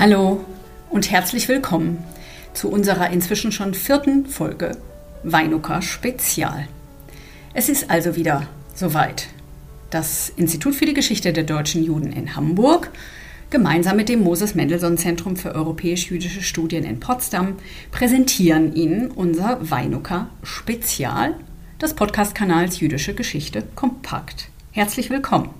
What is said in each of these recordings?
Hallo und herzlich willkommen zu unserer inzwischen schon vierten Folge Weinuka Spezial. Es ist also wieder soweit. Das Institut für die Geschichte der deutschen Juden in Hamburg gemeinsam mit dem Moses Mendelssohn Zentrum für europäisch-jüdische Studien in Potsdam präsentieren Ihnen unser Weinuka Spezial des Podcast-Kanals Jüdische Geschichte kompakt. Herzlich willkommen.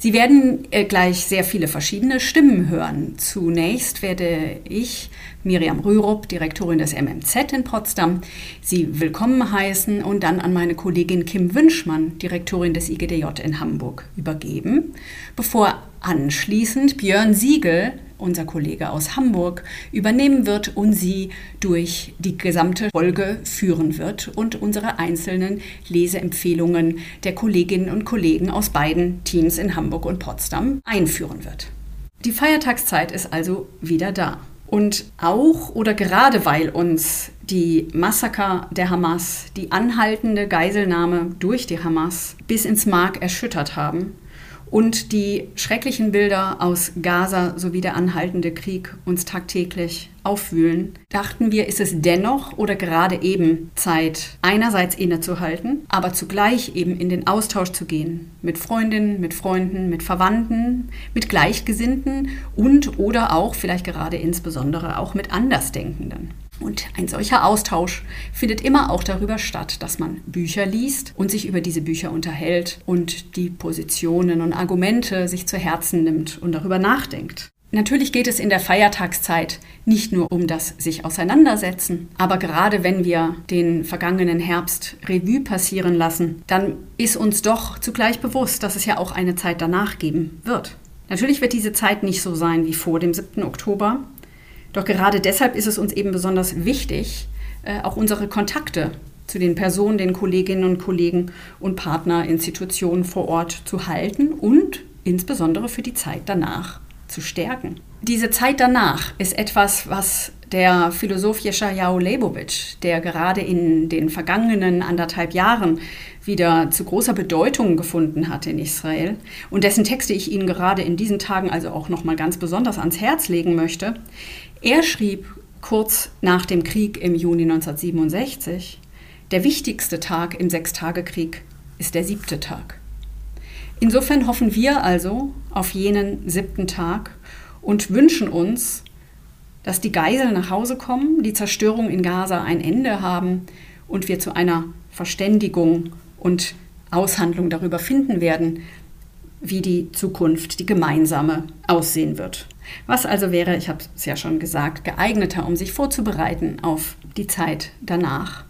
Sie werden äh, gleich sehr viele verschiedene Stimmen hören. Zunächst werde ich, Miriam Rürup, Direktorin des MMZ in Potsdam, Sie willkommen heißen und dann an meine Kollegin Kim Wünschmann, Direktorin des IGDJ in Hamburg, übergeben, bevor anschließend Björn Siegel, unser Kollege aus Hamburg, übernehmen wird und sie durch die gesamte Folge führen wird und unsere einzelnen Leseempfehlungen der Kolleginnen und Kollegen aus beiden Teams in Hamburg und Potsdam einführen wird. Die Feiertagszeit ist also wieder da. Und auch oder gerade weil uns die Massaker der Hamas, die anhaltende Geiselnahme durch die Hamas bis ins Mark erschüttert haben, und die schrecklichen Bilder aus Gaza sowie der anhaltende Krieg uns tagtäglich aufwühlen, dachten wir, ist es dennoch oder gerade eben Zeit, einerseits innezuhalten, aber zugleich eben in den Austausch zu gehen mit Freundinnen, mit Freunden, mit Verwandten, mit Gleichgesinnten und oder auch vielleicht gerade insbesondere auch mit Andersdenkenden. Und ein solcher Austausch findet immer auch darüber statt, dass man Bücher liest und sich über diese Bücher unterhält und die Positionen und Argumente sich zu Herzen nimmt und darüber nachdenkt. Natürlich geht es in der Feiertagszeit nicht nur um das sich auseinandersetzen, aber gerade wenn wir den vergangenen Herbst Revue passieren lassen, dann ist uns doch zugleich bewusst, dass es ja auch eine Zeit danach geben wird. Natürlich wird diese Zeit nicht so sein wie vor dem 7. Oktober, doch gerade deshalb ist es uns eben besonders wichtig, äh, auch unsere Kontakte zu den Personen, den Kolleginnen und Kollegen und Partnerinstitutionen vor Ort zu halten und insbesondere für die Zeit danach zu stärken. Diese Zeit danach ist etwas, was der Philosoph Jeschajahu Leibowitsch, der gerade in den vergangenen anderthalb Jahren wieder zu großer Bedeutung gefunden hat in Israel und dessen Texte ich Ihnen gerade in diesen Tagen also auch noch mal ganz besonders ans Herz legen möchte. Er schrieb kurz nach dem Krieg im Juni 1967, der wichtigste Tag im Sechstagekrieg ist der siebte Tag. Insofern hoffen wir also auf jenen siebten Tag und wünschen uns, dass die Geiseln nach Hause kommen, die Zerstörung in Gaza ein Ende haben und wir zu einer Verständigung und Aushandlung darüber finden werden, wie die Zukunft, die gemeinsame, aussehen wird. Was also wäre, ich habe es ja schon gesagt, geeigneter, um sich vorzubereiten auf die Zeit danach?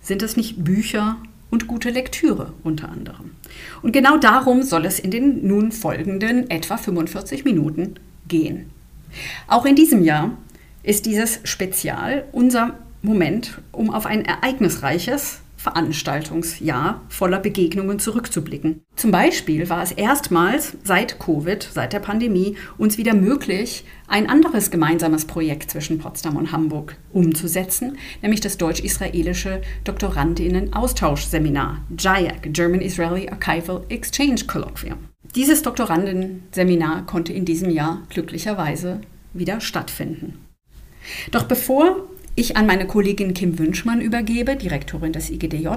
Sind es nicht Bücher und gute Lektüre unter anderem? Und genau darum soll es in den nun folgenden etwa 45 Minuten gehen. Auch in diesem Jahr ist dieses Spezial unser Moment, um auf ein ereignisreiches Veranstaltungsjahr voller Begegnungen zurückzublicken. Zum Beispiel war es erstmals seit Covid, seit der Pandemie, uns wieder möglich, ein anderes gemeinsames Projekt zwischen Potsdam und Hamburg umzusetzen, nämlich das deutsch-israelische Doktorandinnen-Austauschseminar, JIAC, German Israeli Archival Exchange Colloquium. Dieses Doktorandenseminar konnte in diesem Jahr glücklicherweise wieder stattfinden. Doch bevor ich an meine Kollegin Kim Wünschmann übergebe, Direktorin des IGDJ,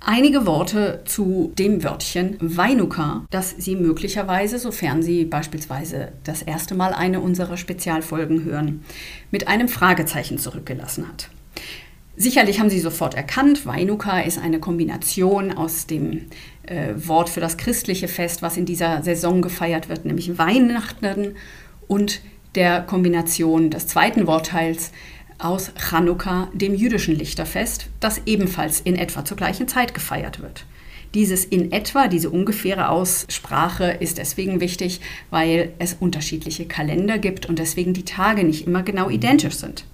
einige Worte zu dem Wörtchen Weinuka, das Sie möglicherweise, sofern Sie beispielsweise das erste Mal eine unserer Spezialfolgen hören, mit einem Fragezeichen zurückgelassen hat. Sicherlich haben Sie sofort erkannt, Weinuka ist eine Kombination aus dem äh, Wort für das christliche Fest, was in dieser Saison gefeiert wird, nämlich Weihnachten, und der Kombination des zweiten Wortteils aus Chanukka, dem jüdischen Lichterfest, das ebenfalls in etwa zur gleichen Zeit gefeiert wird. Dieses in etwa, diese ungefähre Aussprache ist deswegen wichtig, weil es unterschiedliche Kalender gibt und deswegen die Tage nicht immer genau identisch sind.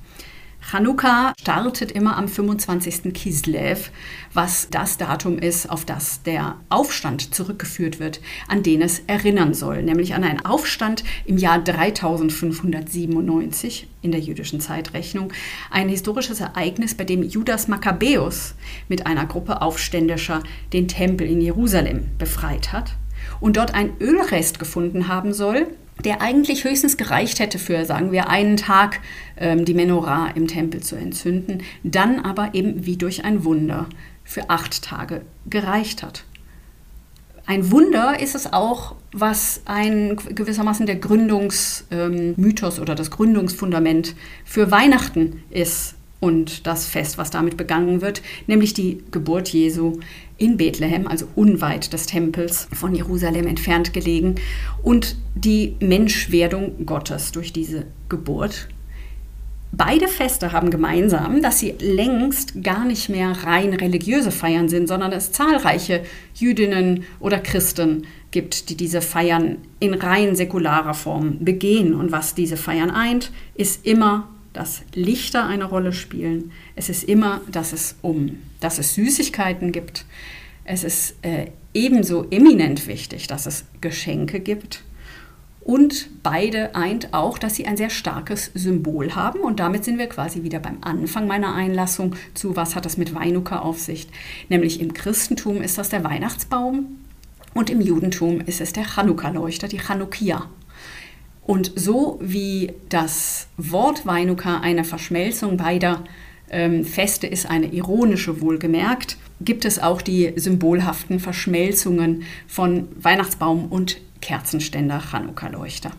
Chanukka startet immer am 25. Kislev, was das Datum ist, auf das der Aufstand zurückgeführt wird, an den es erinnern soll, nämlich an einen Aufstand im Jahr 3597 in der jüdischen Zeitrechnung, ein historisches Ereignis, bei dem Judas Makkabäus mit einer Gruppe Aufständischer den Tempel in Jerusalem befreit hat und dort ein Ölrest gefunden haben soll, der eigentlich höchstens gereicht hätte für, sagen wir, einen Tag ähm, die Menorah im Tempel zu entzünden, dann aber eben wie durch ein Wunder für acht Tage gereicht hat. Ein Wunder ist es auch, was ein gewissermaßen der Gründungsmythos ähm, oder das Gründungsfundament für Weihnachten ist und das Fest, was damit begangen wird, nämlich die Geburt Jesu in Bethlehem, also unweit des Tempels von Jerusalem entfernt gelegen, und die Menschwerdung Gottes durch diese Geburt. Beide Feste haben gemeinsam, dass sie längst gar nicht mehr rein religiöse Feiern sind, sondern es zahlreiche Jüdinnen oder Christen gibt, die diese Feiern in rein säkularer Form begehen. Und was diese Feiern eint, ist immer dass Lichter eine Rolle spielen. Es ist immer, dass es um, dass es Süßigkeiten gibt. Es ist äh, ebenso eminent wichtig, dass es Geschenke gibt. Und beide eint auch, dass sie ein sehr starkes Symbol haben. Und damit sind wir quasi wieder beim Anfang meiner Einlassung zu, was hat das mit Weinuka auf sich. Nämlich im Christentum ist das der Weihnachtsbaum und im Judentum ist es der Chanukka-Leuchter, die Chanukia. Und so wie das Wort Weinuka eine Verschmelzung beider ähm, Feste ist, eine ironische wohlgemerkt, gibt es auch die symbolhaften Verschmelzungen von Weihnachtsbaum und Kerzenständer, Chanukka-Leuchter.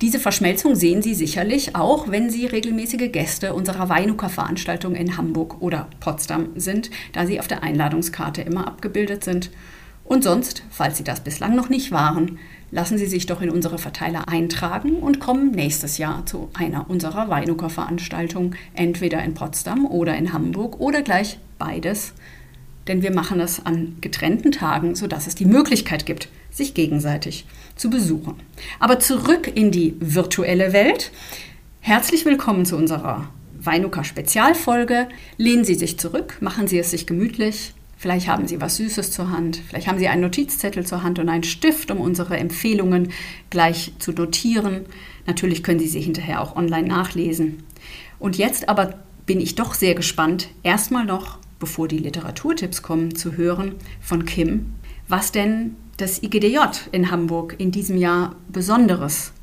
Diese Verschmelzung sehen Sie sicherlich auch, wenn Sie regelmäßige Gäste unserer Weinuka-Veranstaltung in Hamburg oder Potsdam sind, da sie auf der Einladungskarte immer abgebildet sind. Und sonst, falls Sie das bislang noch nicht waren, lassen Sie sich doch in unsere Verteiler eintragen und kommen nächstes Jahr zu einer unserer Weinucker-Veranstaltungen, entweder in Potsdam oder in Hamburg oder gleich beides. Denn wir machen es an getrennten Tagen, sodass es die Möglichkeit gibt, sich gegenseitig zu besuchen. Aber zurück in die virtuelle Welt. Herzlich willkommen zu unserer Weinucker Spezialfolge. Lehnen Sie sich zurück, machen Sie es sich gemütlich, Vielleicht haben Sie was Süßes zur Hand, vielleicht haben Sie einen Notizzettel zur Hand und einen Stift, um unsere Empfehlungen gleich zu notieren. Natürlich können Sie sie hinterher auch online nachlesen. Und jetzt aber bin ich doch sehr gespannt, erstmal noch, bevor die Literaturtipps kommen, zu hören von Kim, was denn das IGDJ in Hamburg in diesem Jahr Besonderes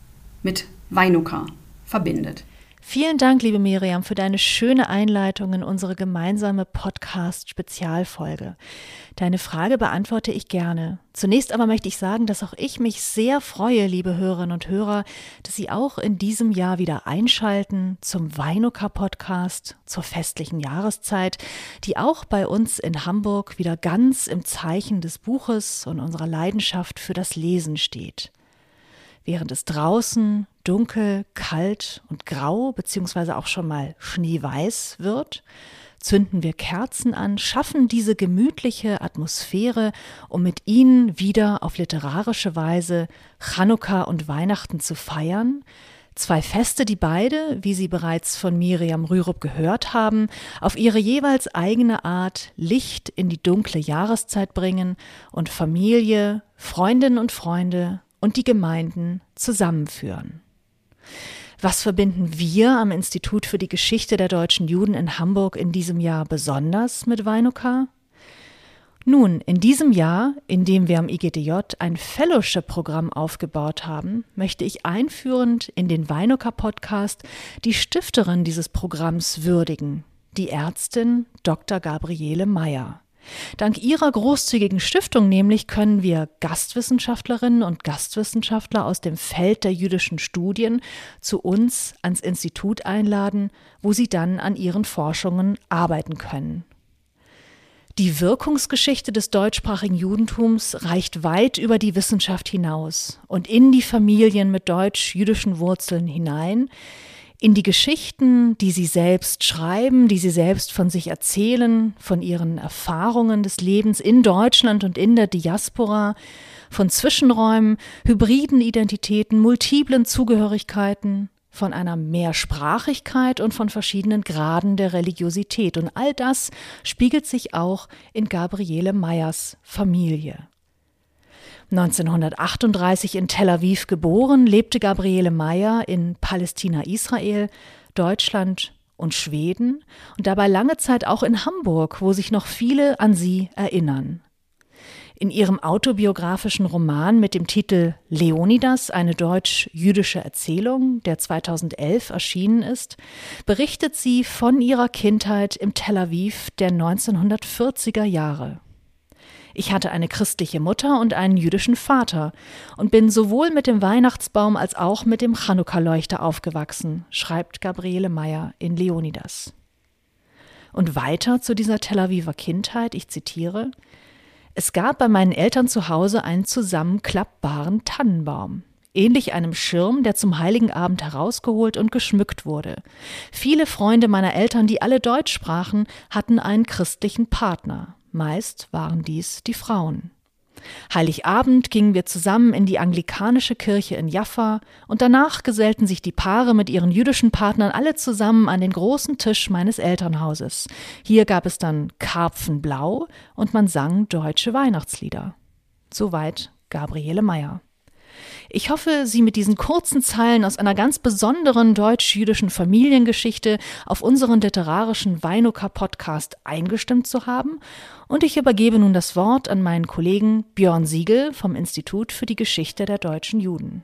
mit Weinuka verbindet. Vielen Dank, liebe Miriam, für deine schöne Einleitung in unsere gemeinsame Podcast-Spezialfolge. Deine Frage beantworte ich gerne. Zunächst aber möchte ich sagen, dass auch ich mich sehr freue, liebe Hörerinnen und Hörer, dass Sie auch in diesem Jahr wieder einschalten zum Weinuka-Podcast zur festlichen Jahreszeit, die auch bei uns in Hamburg wieder ganz im Zeichen des Buches und unserer Leidenschaft für das Lesen steht. Während es draußen dunkel, kalt und grau beziehungsweise auch schon mal schneeweiß wird, zünden wir Kerzen an, schaffen diese gemütliche Atmosphäre, um mit ihnen wieder auf literarische Weise Chanukka und Weihnachten zu feiern. Zwei Feste, die beide, wie Sie bereits von Miriam Rürup gehört haben, auf ihre jeweils eigene Art Licht in die dunkle Jahreszeit bringen und Familie, Freundinnen und Freunde und die Gemeinden zusammenführen. Was verbinden wir am Institut für die Geschichte der deutschen Juden in Hamburg in diesem Jahr besonders mit Weinuka? Nun, in diesem Jahr, in dem wir am IGDJ ein Fellowship-Programm aufgebaut haben, möchte ich einführend in den Weinuka-Podcast die Stifterin dieses Programms würdigen, die Ärztin Dr. Gabriele Meyer. Dank ihrer großzügigen Stiftung nämlich können wir Gastwissenschaftlerinnen und Gastwissenschaftler aus dem Feld der jüdischen Studien zu uns ans Institut einladen, wo sie dann an ihren Forschungen arbeiten können. Die Wirkungsgeschichte des deutschsprachigen Judentums reicht weit über die Wissenschaft hinaus und in die Familien mit deutsch-jüdischen Wurzeln hinein, in die Geschichten, die sie selbst schreiben, die sie selbst von sich erzählen, von ihren Erfahrungen des Lebens in Deutschland und in der Diaspora, von Zwischenräumen, hybriden Identitäten, multiplen Zugehörigkeiten, von einer Mehrsprachigkeit und von verschiedenen Graden der Religiosität. Und all das spiegelt sich auch in Gabriele Meyers Familie. 1938 in Tel Aviv geboren, lebte Gabriele Meyer in Palästina, Israel, Deutschland und Schweden und dabei lange Zeit auch in Hamburg, wo sich noch viele an sie erinnern. In ihrem autobiografischen Roman mit dem Titel Leonidas, eine deutsch-jüdische Erzählung, der 2011 erschienen ist, berichtet sie von ihrer Kindheit im Tel Aviv der 1940er Jahre. Ich hatte eine christliche Mutter und einen jüdischen Vater und bin sowohl mit dem Weihnachtsbaum als auch mit dem Chanukka-Leuchter aufgewachsen, schreibt Gabriele Meyer in Leonidas. Und weiter zu dieser Tel Aviver Kindheit, ich zitiere, es gab bei meinen Eltern zu Hause einen zusammenklappbaren Tannenbaum, ähnlich einem Schirm, der zum heiligen Abend herausgeholt und geschmückt wurde. Viele Freunde meiner Eltern, die alle Deutsch sprachen, hatten einen christlichen Partner. Meist waren dies die Frauen. Heiligabend gingen wir zusammen in die anglikanische Kirche in Jaffa und danach gesellten sich die Paare mit ihren jüdischen Partnern alle zusammen an den großen Tisch meines Elternhauses. Hier gab es dann Karpfenblau und man sang deutsche Weihnachtslieder. Soweit Gabriele Meyer. Ich hoffe, Sie mit diesen kurzen Zeilen aus einer ganz besonderen deutsch-jüdischen Familiengeschichte auf unseren literarischen Weinuka-Podcast eingestimmt zu haben. Und ich übergebe nun das Wort an meinen Kollegen Björn Siegel vom Institut für die Geschichte der deutschen Juden.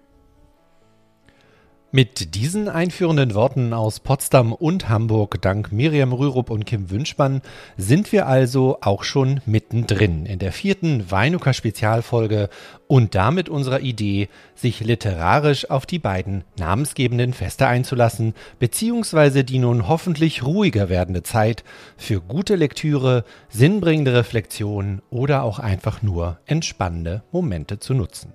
Mit diesen einführenden Worten aus Potsdam und Hamburg dank Miriam Rürup und Kim Wünschmann sind wir also auch schon mittendrin in der vierten Weinucker Spezialfolge und damit unserer Idee, sich literarisch auf die beiden namensgebenden Feste einzulassen, beziehungsweise die nun hoffentlich ruhiger werdende Zeit für gute Lektüre, sinnbringende Reflexion oder auch einfach nur entspannende Momente zu nutzen.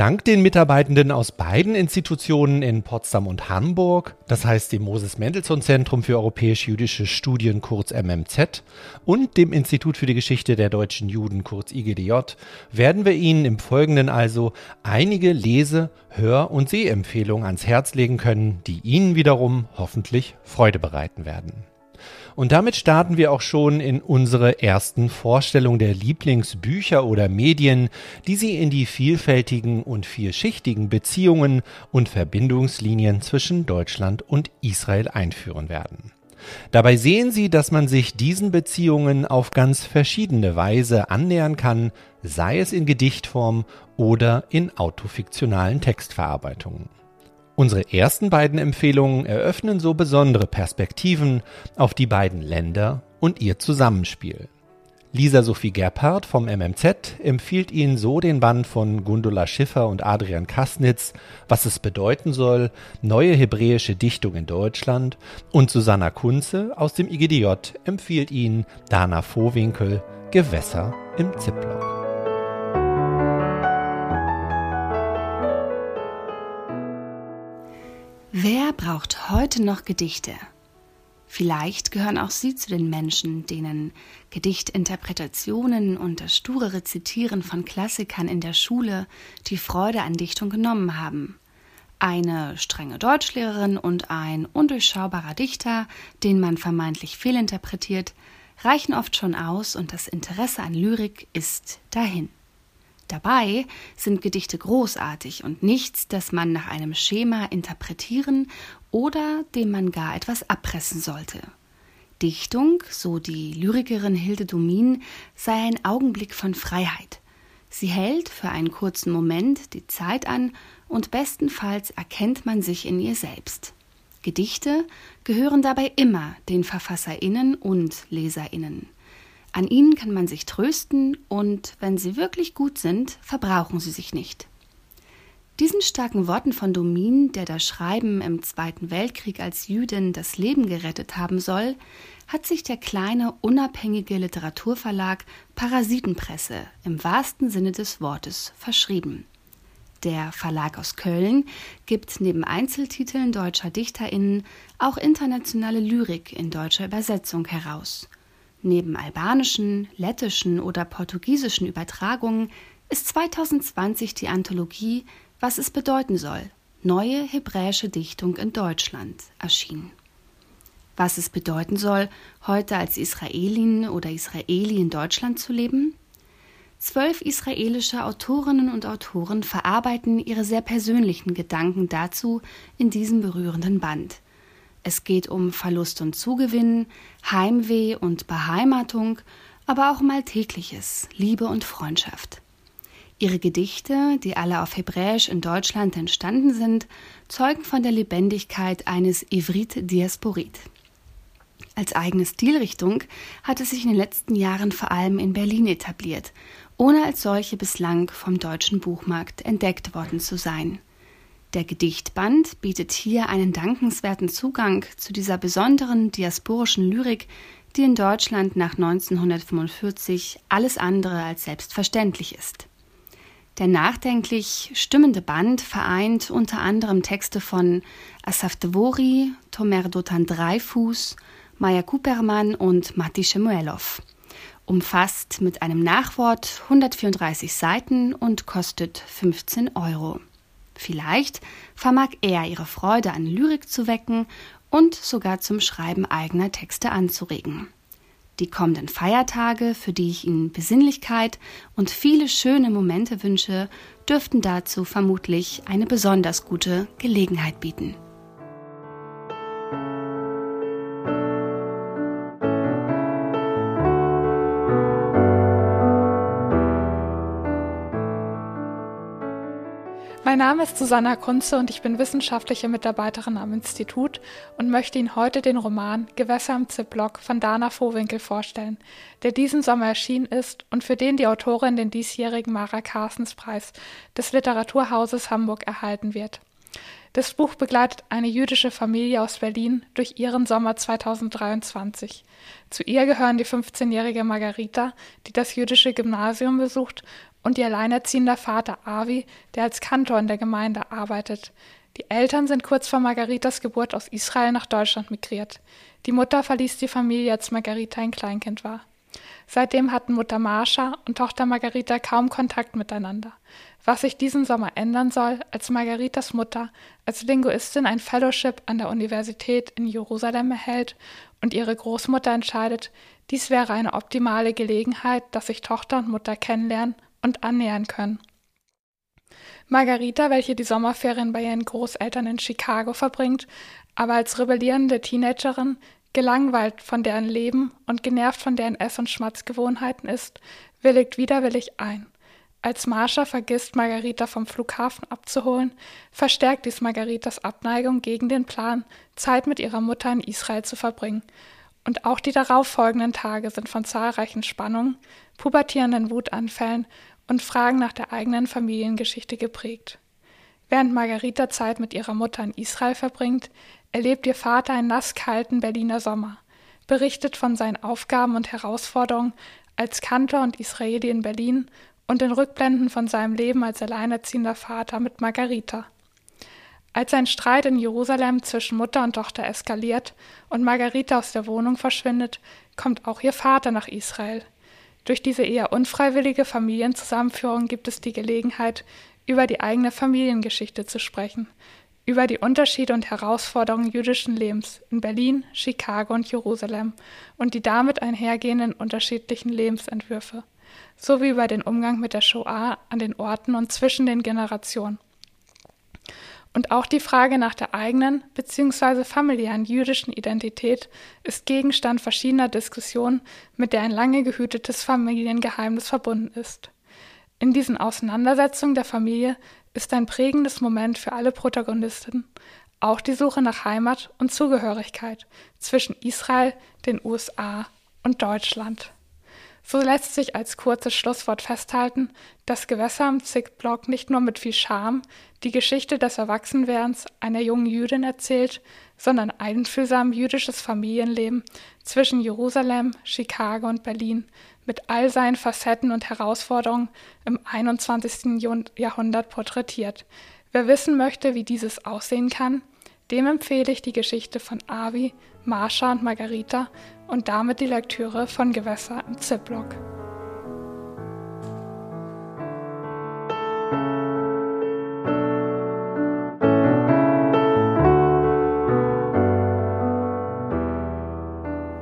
Dank den Mitarbeitenden aus beiden Institutionen in Potsdam und Hamburg, das heißt dem Moses Mendelssohn Zentrum für europäisch-jüdische Studien kurz MMZ und dem Institut für die Geschichte der deutschen Juden kurz IGDJ, werden wir Ihnen im Folgenden also einige Lese-, Hör- und Sehempfehlungen ans Herz legen können, die Ihnen wiederum hoffentlich Freude bereiten werden. Und damit starten wir auch schon in unsere ersten Vorstellung der Lieblingsbücher oder Medien, die Sie in die vielfältigen und vielschichtigen Beziehungen und Verbindungslinien zwischen Deutschland und Israel einführen werden. Dabei sehen Sie, dass man sich diesen Beziehungen auf ganz verschiedene Weise annähern kann, sei es in Gedichtform oder in autofiktionalen Textverarbeitungen. Unsere ersten beiden Empfehlungen eröffnen so besondere Perspektiven auf die beiden Länder und ihr Zusammenspiel. Lisa Sophie Gerphardt vom MMZ empfiehlt Ihnen so den Band von Gundula Schiffer und Adrian Kasnitz, was es bedeuten soll, neue hebräische Dichtung in Deutschland, und Susanna Kunze aus dem IGDJ empfiehlt Ihnen Dana Vohwinkel Gewässer im Ziplock. Wer braucht heute noch Gedichte? Vielleicht gehören auch Sie zu den Menschen, denen Gedichtinterpretationen und das sture Rezitieren von Klassikern in der Schule die Freude an Dichtung genommen haben. Eine strenge Deutschlehrerin und ein undurchschaubarer Dichter, den man vermeintlich fehlinterpretiert, reichen oft schon aus und das Interesse an Lyrik ist dahin. Dabei sind Gedichte großartig und nichts, das man nach einem Schema interpretieren oder dem man gar etwas abpressen sollte. Dichtung, so die Lyrikerin Hilde Domin, sei ein Augenblick von Freiheit. Sie hält für einen kurzen Moment die Zeit an und bestenfalls erkennt man sich in ihr selbst. Gedichte gehören dabei immer den Verfasserinnen und Leserinnen. An ihnen kann man sich trösten und wenn sie wirklich gut sind, verbrauchen sie sich nicht. Diesen starken Worten von Domin, der das Schreiben im Zweiten Weltkrieg als Jüdin das Leben gerettet haben soll, hat sich der kleine unabhängige Literaturverlag Parasitenpresse im wahrsten Sinne des Wortes verschrieben. Der Verlag aus Köln gibt neben Einzeltiteln deutscher Dichterinnen auch internationale Lyrik in deutscher Übersetzung heraus – Neben albanischen, lettischen oder portugiesischen Übertragungen ist 2020 die Anthologie Was es bedeuten soll. Neue hebräische Dichtung in Deutschland erschienen. Was es bedeuten soll, heute als Israelin oder Israeli in Deutschland zu leben? Zwölf israelische Autorinnen und Autoren verarbeiten ihre sehr persönlichen Gedanken dazu in diesem berührenden Band. Es geht um Verlust und Zugewinn, Heimweh und Beheimatung, aber auch um Alltägliches, Liebe und Freundschaft. Ihre Gedichte, die alle auf Hebräisch in Deutschland entstanden sind, zeugen von der Lebendigkeit eines Ivrit Diasporit. Als eigene Stilrichtung hat es sich in den letzten Jahren vor allem in Berlin etabliert, ohne als solche bislang vom deutschen Buchmarkt entdeckt worden zu sein. Der Gedichtband bietet hier einen dankenswerten Zugang zu dieser besonderen diasporischen Lyrik, die in Deutschland nach 1945 alles andere als selbstverständlich ist. Der nachdenklich stimmende Band vereint unter anderem Texte von Asaf Devori, Tomer Dotan Dreifuß, Maya Kupermann und Matti Shemuelov. Umfasst mit einem Nachwort 134 Seiten und kostet 15 Euro. Vielleicht vermag er ihre Freude an Lyrik zu wecken und sogar zum Schreiben eigener Texte anzuregen die kommenden Feiertage, für die ich Ihnen Besinnlichkeit und viele schöne Momente wünsche, dürften dazu vermutlich eine besonders gute Gelegenheit bieten. Mein Name ist Susanna Kunze und ich bin wissenschaftliche Mitarbeiterin am Institut und möchte Ihnen heute den Roman Gewässer im Ziplock von Dana Vohwinkel vorstellen, der diesen Sommer erschienen ist und für den die Autorin den diesjährigen Mara Carstens Preis des Literaturhauses Hamburg erhalten wird. Das Buch begleitet eine jüdische Familie aus Berlin durch ihren Sommer 2023. Zu ihr gehören die 15-jährige Margarita, die das jüdische Gymnasium besucht und ihr alleinerziehender Vater Avi, der als Kantor in der Gemeinde arbeitet. Die Eltern sind kurz vor Margaritas Geburt aus Israel nach Deutschland migriert. Die Mutter verließ die Familie, als Margarita ein Kleinkind war. Seitdem hatten Mutter Marsha und Tochter Margarita kaum Kontakt miteinander. Was sich diesen Sommer ändern soll, als Margaritas Mutter als Linguistin ein Fellowship an der Universität in Jerusalem erhält und ihre Großmutter entscheidet, dies wäre eine optimale Gelegenheit, dass sich Tochter und Mutter kennenlernen und annähern können. Margarita, welche die Sommerferien bei ihren Großeltern in Chicago verbringt, aber als rebellierende Teenagerin, gelangweilt von deren Leben und genervt von deren Ess- und Schmatzgewohnheiten ist, willigt widerwillig ein. Als Marsha vergisst, Margarita vom Flughafen abzuholen, verstärkt dies Margaritas Abneigung gegen den Plan, Zeit mit ihrer Mutter in Israel zu verbringen. Und auch die darauffolgenden Tage sind von zahlreichen Spannungen, pubertierenden Wutanfällen und Fragen nach der eigenen Familiengeschichte geprägt. Während Margarita Zeit mit ihrer Mutter in Israel verbringt, erlebt ihr Vater einen nasskalten Berliner Sommer, berichtet von seinen Aufgaben und Herausforderungen als Kantor und Israeli in Berlin und in Rückblenden von seinem Leben als alleinerziehender Vater mit Margarita. Als ein Streit in Jerusalem zwischen Mutter und Tochter eskaliert und Margarita aus der Wohnung verschwindet, kommt auch ihr Vater nach Israel, durch diese eher unfreiwillige Familienzusammenführung gibt es die Gelegenheit, über die eigene Familiengeschichte zu sprechen, über die Unterschiede und Herausforderungen jüdischen Lebens in Berlin, Chicago und Jerusalem und die damit einhergehenden unterschiedlichen Lebensentwürfe, sowie über den Umgang mit der Shoah an den Orten und zwischen den Generationen. Und auch die Frage nach der eigenen bzw. familiären jüdischen Identität ist Gegenstand verschiedener Diskussionen, mit der ein lange gehütetes Familiengeheimnis verbunden ist. In diesen Auseinandersetzungen der Familie ist ein prägendes Moment für alle Protagonisten auch die Suche nach Heimat und Zugehörigkeit zwischen Israel, den USA und Deutschland. So lässt sich als kurzes Schlusswort festhalten, dass Gewässer am Zickblock nicht nur mit viel Charme die Geschichte des Erwachsenwerdens einer jungen Jüdin erzählt, sondern einfühlsam jüdisches Familienleben zwischen Jerusalem, Chicago und Berlin mit all seinen Facetten und Herausforderungen im 21. Jahrhundert porträtiert. Wer wissen möchte, wie dieses aussehen kann, dem empfehle ich die Geschichte von Avi, Marsha und Margarita und damit die Lektüre von Gewässer im Ziplock.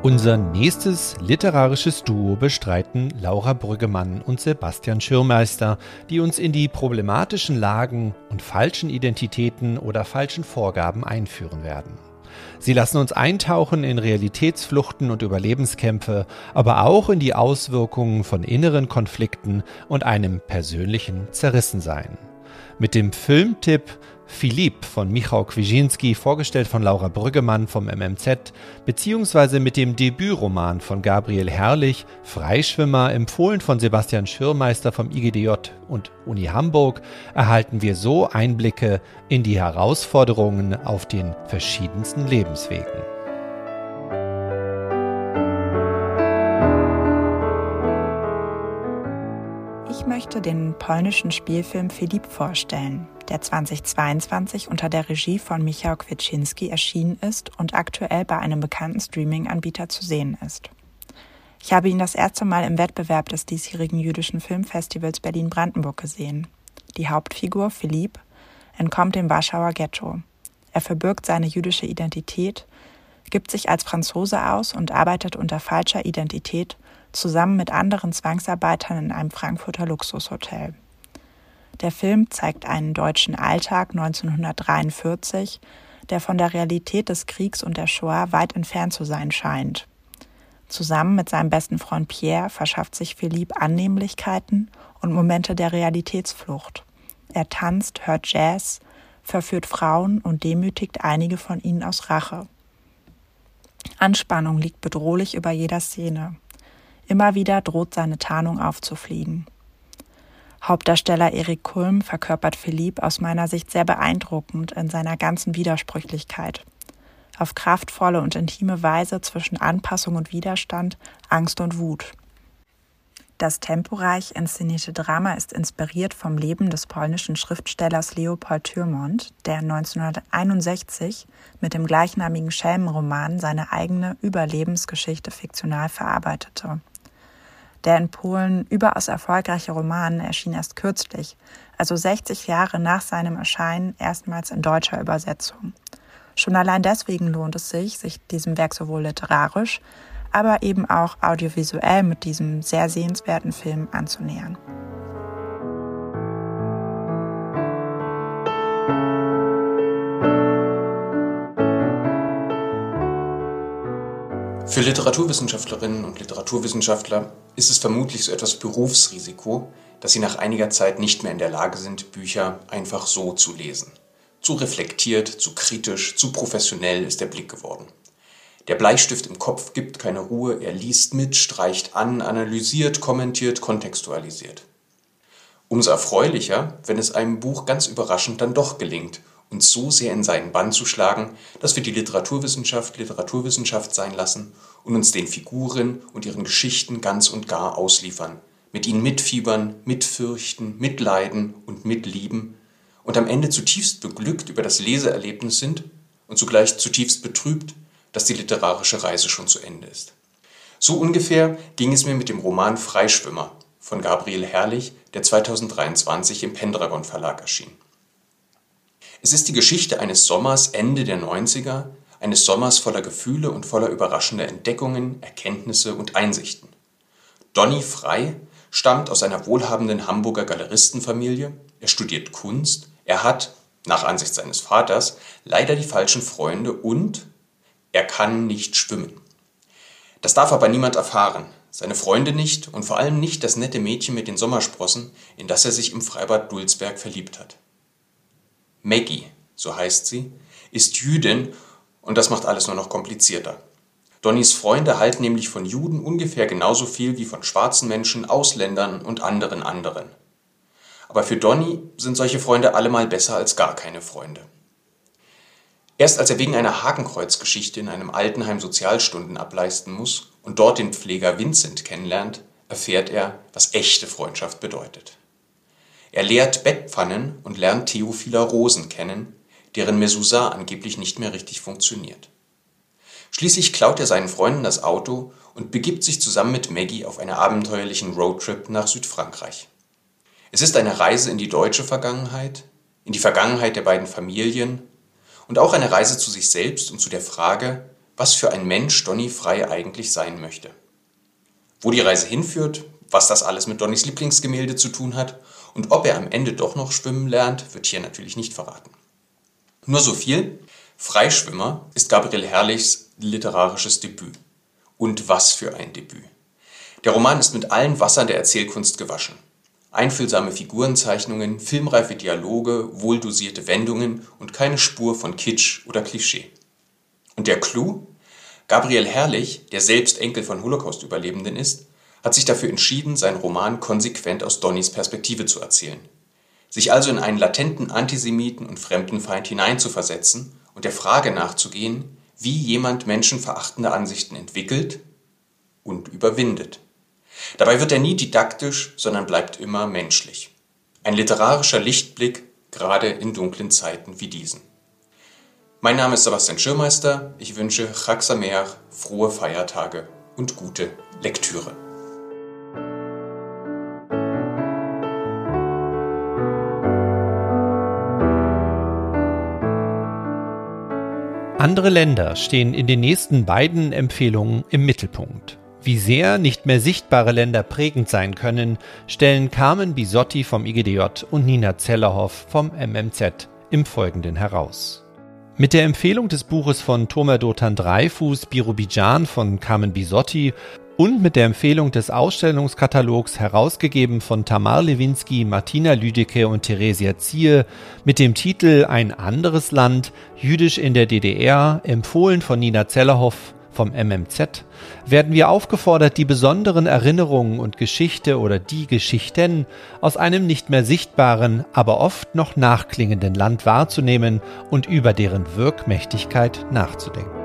Unser nächstes literarisches Duo bestreiten Laura Brüggemann und Sebastian Schirmeister, die uns in die problematischen Lagen und falschen Identitäten oder falschen Vorgaben einführen werden. Sie lassen uns eintauchen in Realitätsfluchten und Überlebenskämpfe, aber auch in die Auswirkungen von inneren Konflikten und einem persönlichen Zerrissensein. Mit dem Filmtipp Philipp von Michał Kwizinski, vorgestellt von Laura Brüggemann vom MMZ, beziehungsweise mit dem Debütroman von Gabriel Herrlich, Freischwimmer, empfohlen von Sebastian Schirmeister vom IGDJ und Uni Hamburg, erhalten wir so Einblicke in die Herausforderungen auf den verschiedensten Lebenswegen. Möchte den polnischen Spielfilm Philipp vorstellen der 2022 unter der Regie von Michał Kwieczynski erschienen ist und aktuell bei einem bekannten Streaming-Anbieter zu sehen ist. Ich habe ihn das erste Mal im Wettbewerb des diesjährigen jüdischen Filmfestivals Berlin-Brandenburg gesehen. Die Hauptfigur, Philipp, entkommt dem Warschauer Ghetto. Er verbirgt seine jüdische Identität, gibt sich als Franzose aus und arbeitet unter falscher Identität zusammen mit anderen Zwangsarbeitern in einem Frankfurter Luxushotel. Der Film zeigt einen deutschen Alltag 1943, der von der Realität des Kriegs und der Shoah weit entfernt zu sein scheint. Zusammen mit seinem besten Freund Pierre verschafft sich Philippe Annehmlichkeiten und Momente der Realitätsflucht. Er tanzt, hört Jazz, verführt Frauen und demütigt einige von ihnen aus Rache. Anspannung liegt bedrohlich über jeder Szene. Immer wieder droht seine Tarnung aufzufliegen. Hauptdarsteller Erik Kulm verkörpert Philipp aus meiner Sicht sehr beeindruckend in seiner ganzen Widersprüchlichkeit. Auf kraftvolle und intime Weise zwischen Anpassung und Widerstand, Angst und Wut. Das temporeich inszenierte Drama ist inspiriert vom Leben des polnischen Schriftstellers Leopold Thürmont, der 1961 mit dem gleichnamigen Schelmenroman seine eigene Überlebensgeschichte fiktional verarbeitete. Der in Polen überaus erfolgreiche Roman erschien erst kürzlich, also 60 Jahre nach seinem Erscheinen, erstmals in deutscher Übersetzung. Schon allein deswegen lohnt es sich, sich diesem Werk sowohl literarisch, aber eben auch audiovisuell mit diesem sehr sehenswerten Film anzunähern. Für Literaturwissenschaftlerinnen und Literaturwissenschaftler ist es vermutlich so etwas Berufsrisiko, dass sie nach einiger Zeit nicht mehr in der Lage sind, Bücher einfach so zu lesen. Zu reflektiert, zu kritisch, zu professionell ist der Blick geworden. Der Bleistift im Kopf gibt keine Ruhe, er liest mit, streicht an, analysiert, kommentiert, kontextualisiert. Umso erfreulicher, wenn es einem Buch ganz überraschend dann doch gelingt uns so sehr in seinen Bann zu schlagen, dass wir die Literaturwissenschaft Literaturwissenschaft sein lassen und uns den Figuren und ihren Geschichten ganz und gar ausliefern, mit ihnen mitfiebern, mitfürchten, mitleiden und mitlieben und am Ende zutiefst beglückt über das Leseerlebnis sind und zugleich zutiefst betrübt, dass die literarische Reise schon zu Ende ist. So ungefähr ging es mir mit dem Roman Freischwimmer von Gabriel Herrlich, der 2023 im Pendragon Verlag erschien. Es ist die Geschichte eines Sommers Ende der 90er, eines Sommers voller Gefühle und voller überraschender Entdeckungen, Erkenntnisse und Einsichten. Donny Frei stammt aus einer wohlhabenden Hamburger Galeristenfamilie, er studiert Kunst, er hat, nach Ansicht seines Vaters, leider die falschen Freunde und er kann nicht schwimmen. Das darf aber niemand erfahren, seine Freunde nicht und vor allem nicht das nette Mädchen mit den Sommersprossen, in das er sich im Freibad Dulsberg verliebt hat. Maggie, so heißt sie, ist Jüdin und das macht alles nur noch komplizierter. Donnys Freunde halten nämlich von Juden ungefähr genauso viel wie von schwarzen Menschen, Ausländern und anderen anderen. Aber für Donny sind solche Freunde allemal besser als gar keine Freunde. Erst als er wegen einer Hakenkreuzgeschichte in einem Altenheim Sozialstunden ableisten muss und dort den Pfleger Vincent kennenlernt, erfährt er, was echte Freundschaft bedeutet. Er lehrt Bettpfannen und lernt Theophila Rosen kennen, deren Mezuzah angeblich nicht mehr richtig funktioniert. Schließlich klaut er seinen Freunden das Auto und begibt sich zusammen mit Maggie auf einen abenteuerlichen Roadtrip nach Südfrankreich. Es ist eine Reise in die deutsche Vergangenheit, in die Vergangenheit der beiden Familien und auch eine Reise zu sich selbst und zu der Frage, was für ein Mensch Donny Frei eigentlich sein möchte. Wo die Reise hinführt, was das alles mit Donnys Lieblingsgemälde zu tun hat und ob er am Ende doch noch schwimmen lernt, wird hier natürlich nicht verraten. Nur so viel. Freischwimmer ist Gabriel Herrlichs literarisches Debüt. Und was für ein Debüt. Der Roman ist mit allen Wassern der Erzählkunst gewaschen. Einfühlsame Figurenzeichnungen, filmreife Dialoge, wohldosierte Wendungen und keine Spur von Kitsch oder Klischee. Und der Clou? Gabriel Herrlich, der selbst Enkel von Holocaust-Überlebenden ist, hat sich dafür entschieden, seinen Roman konsequent aus Donnys Perspektive zu erzählen. Sich also in einen latenten Antisemiten und Fremdenfeind hineinzuversetzen und der Frage nachzugehen, wie jemand menschenverachtende Ansichten entwickelt und überwindet. Dabei wird er nie didaktisch, sondern bleibt immer menschlich. Ein literarischer Lichtblick, gerade in dunklen Zeiten wie diesen. Mein Name ist Sebastian Schirmeister. Ich wünsche Chag Sameach, frohe Feiertage und gute Lektüre. Andere Länder stehen in den nächsten beiden Empfehlungen im Mittelpunkt. Wie sehr nicht mehr sichtbare Länder prägend sein können, stellen Carmen Bisotti vom IGDJ und Nina Zellerhoff vom MMZ im Folgenden heraus. Mit der Empfehlung des Buches von Thomas Dotan Dreifuß Birobidjan von Carmen Bisotti und mit der Empfehlung des Ausstellungskatalogs herausgegeben von Tamar Lewinsky, Martina Lüdecke und Theresia Ziehe mit dem Titel Ein anderes Land, Jüdisch in der DDR, empfohlen von Nina Zellerhoff vom MMZ, werden wir aufgefordert, die besonderen Erinnerungen und Geschichte oder die Geschichten aus einem nicht mehr sichtbaren, aber oft noch nachklingenden Land wahrzunehmen und über deren Wirkmächtigkeit nachzudenken.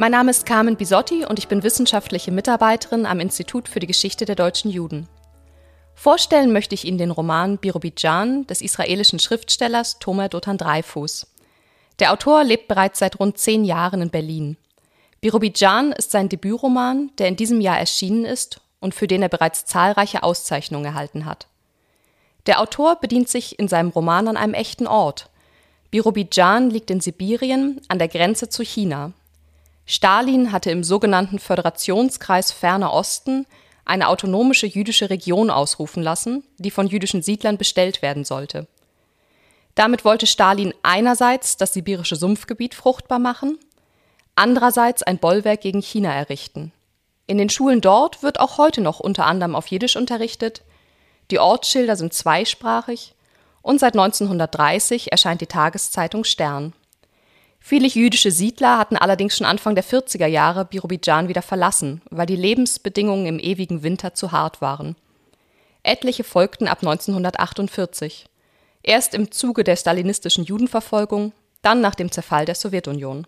Mein Name ist Carmen Bisotti und ich bin wissenschaftliche Mitarbeiterin am Institut für die Geschichte der deutschen Juden. Vorstellen möchte ich Ihnen den Roman Birobidjan des israelischen Schriftstellers Tomer Dotan Dreifuß. Der Autor lebt bereits seit rund zehn Jahren in Berlin. Birobidjan ist sein Debütroman, der in diesem Jahr erschienen ist und für den er bereits zahlreiche Auszeichnungen erhalten hat. Der Autor bedient sich in seinem Roman an einem echten Ort. Birobidjan liegt in Sibirien an der Grenze zu China Stalin hatte im sogenannten Föderationskreis Ferner Osten eine autonomische jüdische Region ausrufen lassen, die von jüdischen Siedlern bestellt werden sollte. Damit wollte Stalin einerseits das sibirische Sumpfgebiet fruchtbar machen, andererseits ein Bollwerk gegen China errichten. In den Schulen dort wird auch heute noch unter anderem auf Jiddisch unterrichtet, die Ortsschilder sind zweisprachig und seit 1930 erscheint die Tageszeitung Stern. Viele jüdische Siedler hatten allerdings schon Anfang der 40er Jahre Birobidjan wieder verlassen, weil die Lebensbedingungen im ewigen Winter zu hart waren. Etliche folgten ab 1948. Erst im Zuge der stalinistischen Judenverfolgung, dann nach dem Zerfall der Sowjetunion.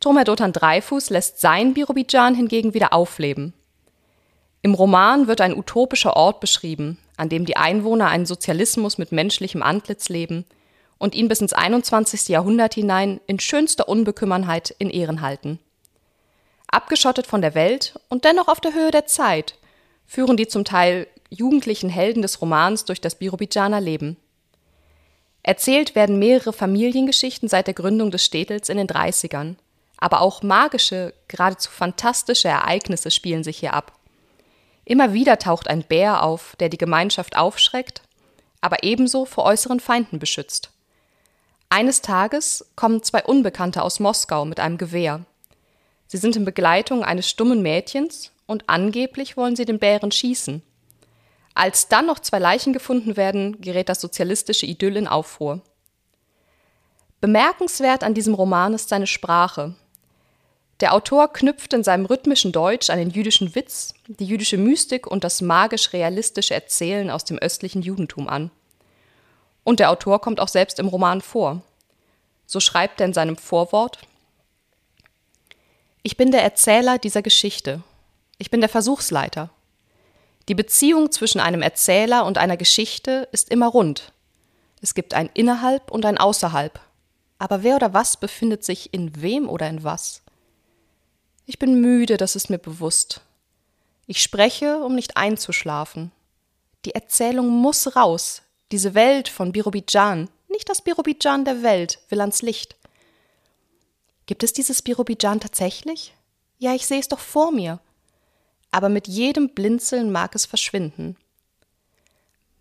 Tomer Dotan Dreifuß lässt sein Birobidjan hingegen wieder aufleben. Im Roman wird ein utopischer Ort beschrieben, an dem die Einwohner einen Sozialismus mit menschlichem Antlitz leben – und ihn bis ins 21. Jahrhundert hinein in schönster Unbekümmernheit in Ehren halten. Abgeschottet von der Welt und dennoch auf der Höhe der Zeit führen die zum Teil jugendlichen Helden des Romans durch das Birobidjaner Leben. Erzählt werden mehrere Familiengeschichten seit der Gründung des Städtels in den 30ern. Aber auch magische, geradezu fantastische Ereignisse spielen sich hier ab. Immer wieder taucht ein Bär auf, der die Gemeinschaft aufschreckt, aber ebenso vor äußeren Feinden beschützt. Eines Tages kommen zwei Unbekannte aus Moskau mit einem Gewehr. Sie sind in Begleitung eines stummen Mädchens und angeblich wollen sie den Bären schießen. Als dann noch zwei Leichen gefunden werden, gerät das sozialistische Idyll in Aufruhr. Bemerkenswert an diesem Roman ist seine Sprache. Der Autor knüpft in seinem rhythmischen Deutsch an den jüdischen Witz, die jüdische Mystik und das magisch-realistische Erzählen aus dem östlichen Judentum an. Und der Autor kommt auch selbst im Roman vor. So schreibt er in seinem Vorwort Ich bin der Erzähler dieser Geschichte. Ich bin der Versuchsleiter. Die Beziehung zwischen einem Erzähler und einer Geschichte ist immer rund. Es gibt ein Innerhalb und ein Außerhalb. Aber wer oder was befindet sich in wem oder in was? Ich bin müde, das ist mir bewusst. Ich spreche, um nicht einzuschlafen. Die Erzählung muss raus, diese Welt von Birobidjan, nicht das Birobidjan der Welt, will ans Licht. Gibt es dieses Birobidjan tatsächlich? Ja, ich sehe es doch vor mir. aber mit jedem Blinzeln mag es verschwinden.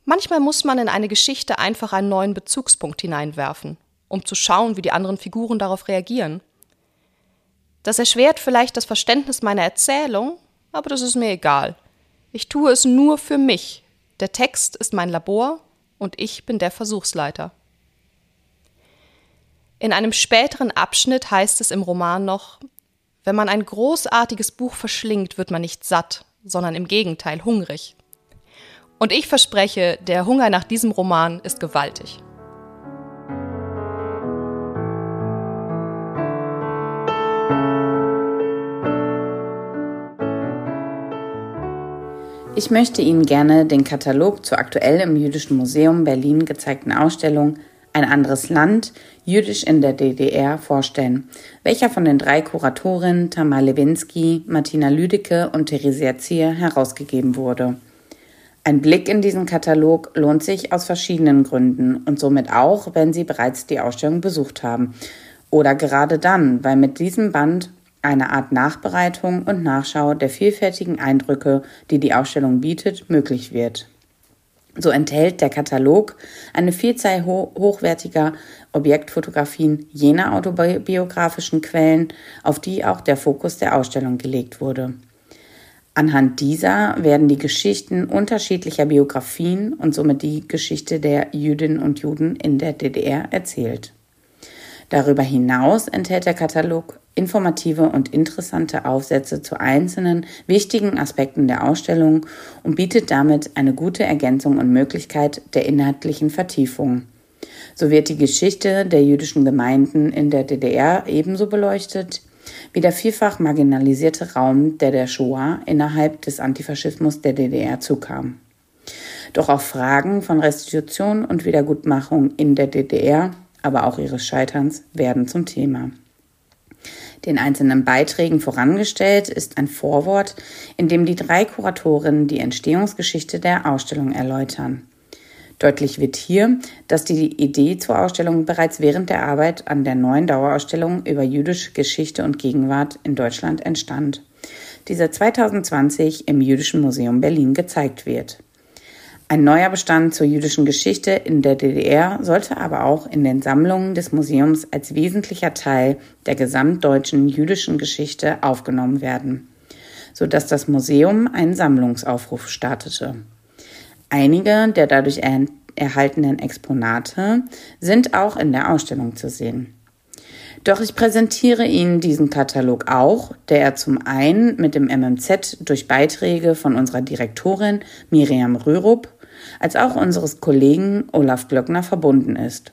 Manchmal muss man in eine Geschichte einfach einen neuen Bezugspunkt hineinwerfen, um zu schauen, wie die anderen Figuren darauf reagieren. Das erschwert vielleicht das Verständnis meiner Erzählung, aber das ist mir egal. Ich tue es nur für mich. Der Text ist mein Labor und ich bin der Versuchsleiter. In einem späteren Abschnitt heißt es im Roman noch, wenn man ein großartiges Buch verschlingt, wird man nicht satt, sondern im Gegenteil hungrig. Und ich verspreche, der Hunger nach diesem Roman ist gewaltig. Ich möchte Ihnen gerne den Katalog zur aktuell im Jüdischen Museum Berlin gezeigten Ausstellung Ein anderes Land, Jüdisch in der DDR vorstellen, welcher von den drei Kuratorinnen Tamar Lewinsky, Martina Lüdecke und Theresia Zier herausgegeben wurde. Ein Blick in diesen Katalog lohnt sich aus verschiedenen Gründen und somit auch, wenn Sie bereits die Ausstellung besucht haben. Oder gerade dann, weil mit diesem Band eine Art Nachbereitung und Nachschau der vielfältigen Eindrücke, die die Ausstellung bietet, möglich wird. So enthält der Katalog eine Vielzahl ho hochwertiger Objektfotografien jener autobiografischen Quellen, auf die auch der Fokus der Ausstellung gelegt wurde. Anhand dieser werden die Geschichten unterschiedlicher Biografien und somit die Geschichte der Jüdinnen und Juden in der DDR erzählt. Darüber hinaus enthält der Katalog informative und interessante Aufsätze zu einzelnen wichtigen Aspekten der Ausstellung und bietet damit eine gute Ergänzung und Möglichkeit der inhaltlichen Vertiefung. So wird die Geschichte der jüdischen Gemeinden in der DDR ebenso beleuchtet wie der vielfach marginalisierte Raum, der der Shoah innerhalb des Antifaschismus der DDR zukam. Doch auch Fragen von Restitution und Wiedergutmachung in der DDR, aber auch ihres Scheiterns werden zum Thema den einzelnen Beiträgen vorangestellt ist ein Vorwort, in dem die drei Kuratorinnen die Entstehungsgeschichte der Ausstellung erläutern. Deutlich wird hier, dass die Idee zur Ausstellung bereits während der Arbeit an der neuen Dauerausstellung über jüdische Geschichte und Gegenwart in Deutschland entstand, die seit 2020 im Jüdischen Museum Berlin gezeigt wird. Ein neuer Bestand zur jüdischen Geschichte in der DDR sollte aber auch in den Sammlungen des Museums als wesentlicher Teil der gesamtdeutschen jüdischen Geschichte aufgenommen werden, sodass das Museum einen Sammlungsaufruf startete. Einige der dadurch er erhaltenen Exponate sind auch in der Ausstellung zu sehen. Doch ich präsentiere Ihnen diesen Katalog auch, der zum einen mit dem MMZ durch Beiträge von unserer Direktorin Miriam Rürup als auch unseres Kollegen Olaf Glöckner verbunden ist.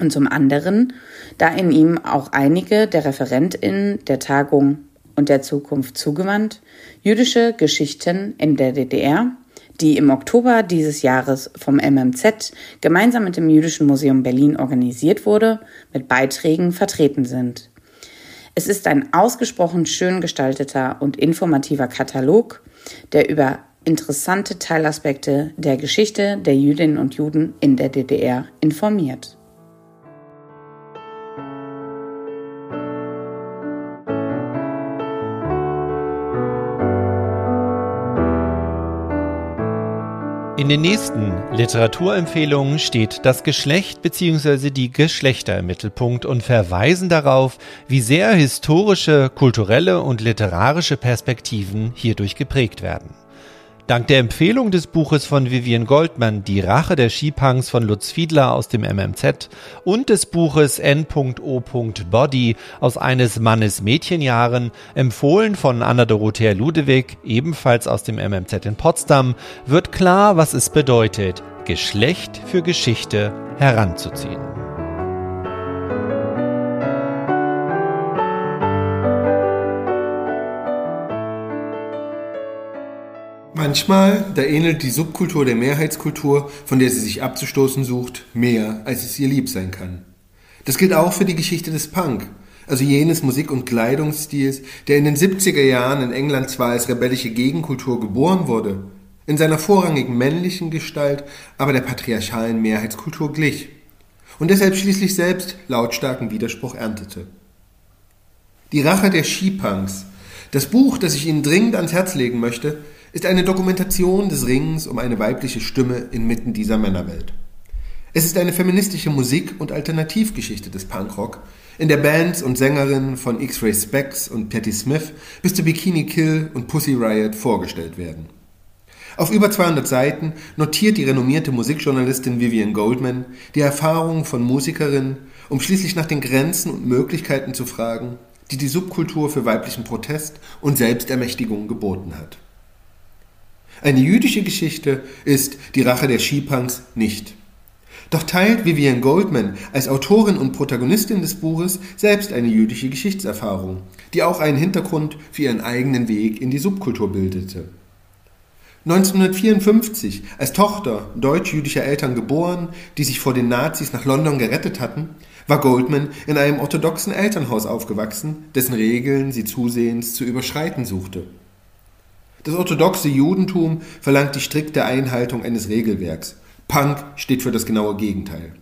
Und zum anderen, da in ihm auch einige der ReferentInnen der Tagung und der Zukunft zugewandt, jüdische Geschichten in der DDR, die im Oktober dieses Jahres vom MMZ gemeinsam mit dem Jüdischen Museum Berlin organisiert wurde, mit Beiträgen vertreten sind. Es ist ein ausgesprochen schön gestalteter und informativer Katalog, der über interessante Teilaspekte der Geschichte der Jüdinnen und Juden in der DDR informiert. In den nächsten Literaturempfehlungen steht das Geschlecht bzw. die Geschlechter im Mittelpunkt und verweisen darauf, wie sehr historische, kulturelle und literarische Perspektiven hierdurch geprägt werden. Dank der Empfehlung des Buches von Vivian Goldman Die Rache der Skipunks von Lutz Fiedler aus dem MMZ und des Buches N.O. Body aus eines Mannes Mädchenjahren, empfohlen von Anna Dorothea Ludewig, ebenfalls aus dem MMZ in Potsdam, wird klar, was es bedeutet, Geschlecht für Geschichte heranzuziehen. Manchmal, da ähnelt die Subkultur der Mehrheitskultur, von der sie sich abzustoßen sucht, mehr, als es ihr lieb sein kann. Das gilt auch für die Geschichte des Punk, also jenes Musik- und Kleidungsstils, der in den 70er Jahren in England zwar als rebellische Gegenkultur geboren wurde, in seiner vorrangig männlichen Gestalt aber der patriarchalen Mehrheitskultur glich und deshalb schließlich selbst lautstarken Widerspruch erntete. Die Rache der Skipunks Das Buch, das ich Ihnen dringend ans Herz legen möchte, ist eine Dokumentation des Ringens um eine weibliche Stimme inmitten dieser Männerwelt. Es ist eine feministische Musik- und Alternativgeschichte des Punkrock, in der Bands und Sängerinnen von X-Ray Specs und Patti Smith bis zu Bikini Kill und Pussy Riot vorgestellt werden. Auf über 200 Seiten notiert die renommierte Musikjournalistin Vivian Goldman die Erfahrungen von Musikerinnen, um schließlich nach den Grenzen und Möglichkeiten zu fragen, die die Subkultur für weiblichen Protest und Selbstermächtigung geboten hat. Eine jüdische Geschichte ist die Rache der Skipunks nicht. Doch teilt Vivian Goldman als Autorin und Protagonistin des Buches selbst eine jüdische Geschichtserfahrung, die auch einen Hintergrund für ihren eigenen Weg in die Subkultur bildete. 1954, als Tochter deutsch-jüdischer Eltern geboren, die sich vor den Nazis nach London gerettet hatten, war Goldman in einem orthodoxen Elternhaus aufgewachsen, dessen Regeln sie zusehends zu überschreiten suchte. Das orthodoxe Judentum verlangt die strikte Einhaltung eines Regelwerks. Punk steht für das genaue Gegenteil.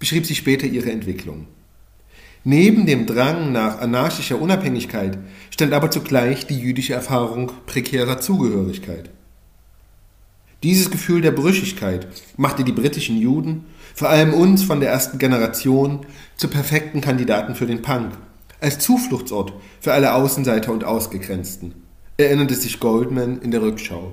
Beschrieb sie später ihre Entwicklung. Neben dem Drang nach anarchischer Unabhängigkeit stand aber zugleich die jüdische Erfahrung prekärer Zugehörigkeit. Dieses Gefühl der Brüchigkeit machte die britischen Juden, vor allem uns von der ersten Generation, zu perfekten Kandidaten für den Punk, als Zufluchtsort für alle Außenseiter und Ausgegrenzten, erinnerte sich Goldman in der Rückschau.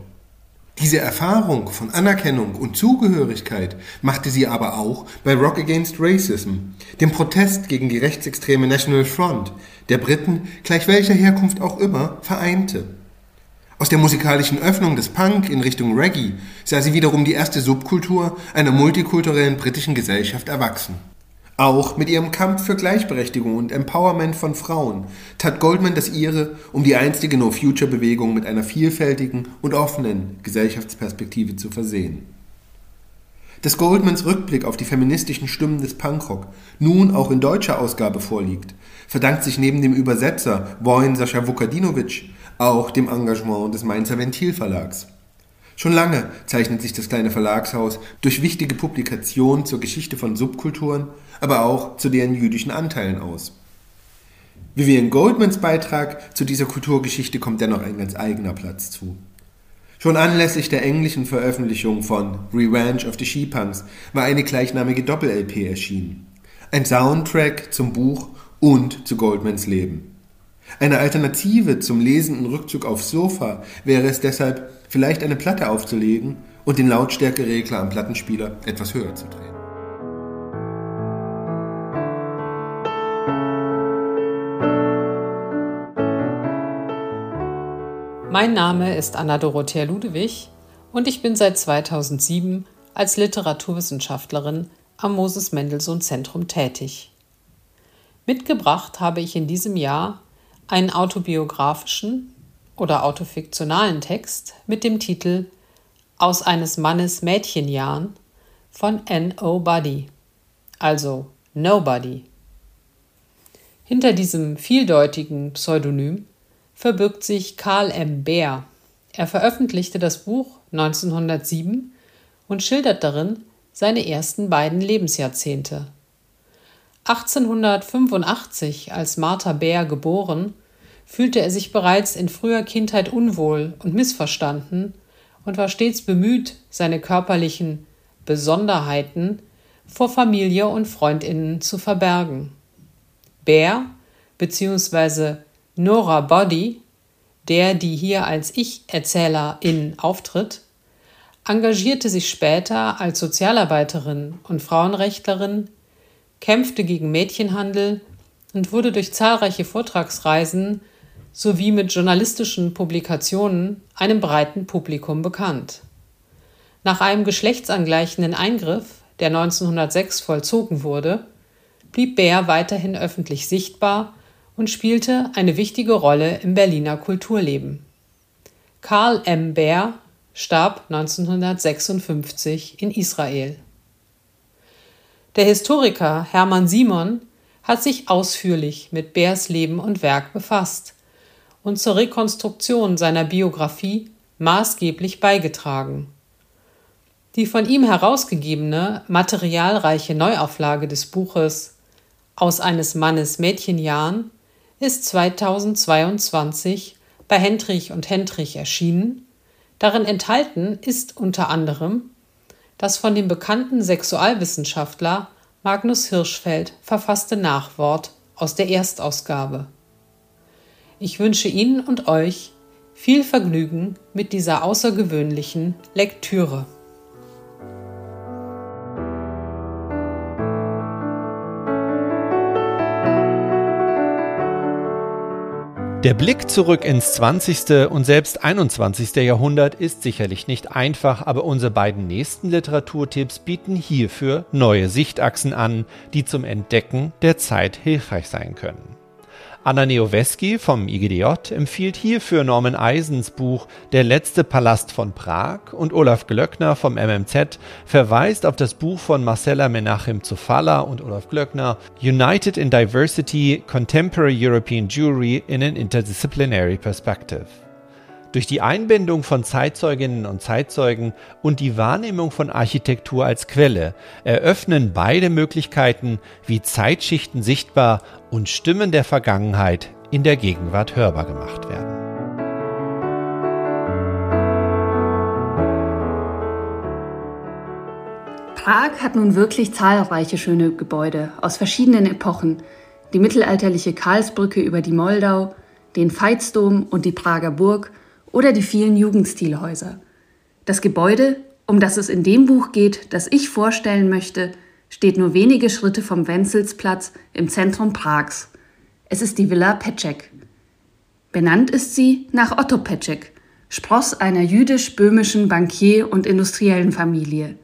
Diese Erfahrung von Anerkennung und Zugehörigkeit machte sie aber auch bei Rock Against Racism, dem Protest gegen die rechtsextreme National Front, der Briten, gleich welcher Herkunft auch immer, vereinte. Aus der musikalischen Öffnung des Punk in Richtung Reggae sah sie wiederum die erste Subkultur einer multikulturellen britischen Gesellschaft erwachsen. Auch mit ihrem Kampf für Gleichberechtigung und Empowerment von Frauen tat Goldman das ihre, um die einstige No-Future-Bewegung mit einer vielfältigen und offenen Gesellschaftsperspektive zu versehen. Dass Goldmans Rückblick auf die feministischen Stimmen des Punkrock nun auch in deutscher Ausgabe vorliegt, verdankt sich neben dem Übersetzer Wojn Sascha Vukadinovic auch dem Engagement des Mainzer Ventilverlags. Schon lange zeichnet sich das kleine Verlagshaus durch wichtige Publikationen zur Geschichte von Subkulturen, aber auch zu deren jüdischen Anteilen aus. Vivian Goldmans Beitrag zu dieser Kulturgeschichte kommt dennoch ein ganz eigener Platz zu. Schon anlässlich der englischen Veröffentlichung von Revenge of the She-Punks war eine gleichnamige Doppel-LP erschienen. Ein Soundtrack zum Buch und zu Goldmans Leben. Eine Alternative zum lesenden Rückzug aufs Sofa wäre es deshalb, vielleicht eine Platte aufzulegen und den Lautstärkeregler am Plattenspieler etwas höher zu drehen. Mein Name ist Anna Dorothea Ludewig und ich bin seit 2007 als Literaturwissenschaftlerin am Moses Mendelssohn Zentrum tätig. Mitgebracht habe ich in diesem Jahr einen autobiografischen oder autofiktionalen Text mit dem Titel Aus eines Mannes Mädchenjahren von N.O. Buddy, also Nobody. Hinter diesem vieldeutigen Pseudonym verbirgt sich Karl M. Beer. Er veröffentlichte das Buch 1907 und schildert darin seine ersten beiden Lebensjahrzehnte. 1885, als Martha Bär geboren, fühlte er sich bereits in früher Kindheit unwohl und missverstanden und war stets bemüht, seine körperlichen Besonderheiten vor Familie und Freundinnen zu verbergen. Bär bzw. Nora Body, der die hier als Ich-Erzählerin auftritt, engagierte sich später als Sozialarbeiterin und Frauenrechtlerin, kämpfte gegen Mädchenhandel und wurde durch zahlreiche Vortragsreisen sowie mit journalistischen Publikationen einem breiten Publikum bekannt. Nach einem geschlechtsangleichenden Eingriff, der 1906 vollzogen wurde, blieb Bär weiterhin öffentlich sichtbar und spielte eine wichtige Rolle im Berliner Kulturleben. Karl M. Bär starb 1956 in Israel. Der Historiker Hermann Simon hat sich ausführlich mit Bärs Leben und Werk befasst und zur Rekonstruktion seiner Biografie maßgeblich beigetragen. Die von ihm herausgegebene materialreiche Neuauflage des Buches Aus eines Mannes Mädchenjahren ist 2022 bei Hendrich und Hendrich erschienen. Darin enthalten ist unter anderem das von dem bekannten Sexualwissenschaftler Magnus Hirschfeld verfasste Nachwort aus der Erstausgabe. Ich wünsche Ihnen und euch viel Vergnügen mit dieser außergewöhnlichen Lektüre. Der Blick zurück ins 20. und selbst 21. Jahrhundert ist sicherlich nicht einfach, aber unsere beiden nächsten Literaturtipps bieten hierfür neue Sichtachsen an, die zum Entdecken der Zeit hilfreich sein können. Anna Neoweski vom IGDJ empfiehlt hierfür Norman Eisens Buch Der letzte Palast von Prag und Olaf Glöckner vom MMZ verweist auf das Buch von Marcella Menachem Zufalla und Olaf Glöckner United in Diversity Contemporary European Jewry in an Interdisciplinary Perspective. Durch die Einbindung von Zeitzeuginnen und Zeitzeugen und die Wahrnehmung von Architektur als Quelle eröffnen beide Möglichkeiten, wie Zeitschichten sichtbar und Stimmen der Vergangenheit in der Gegenwart hörbar gemacht werden. Prag hat nun wirklich zahlreiche schöne Gebäude aus verschiedenen Epochen. Die mittelalterliche Karlsbrücke über die Moldau, den Veitsdom und die Prager Burg oder die vielen Jugendstilhäuser. Das Gebäude, um das es in dem Buch geht, das ich vorstellen möchte, steht nur wenige Schritte vom Wenzelsplatz im Zentrum Prags. Es ist die Villa Petschek. Benannt ist sie nach Otto Petschek, Spross einer jüdisch-böhmischen Bankier- und Industriellenfamilie.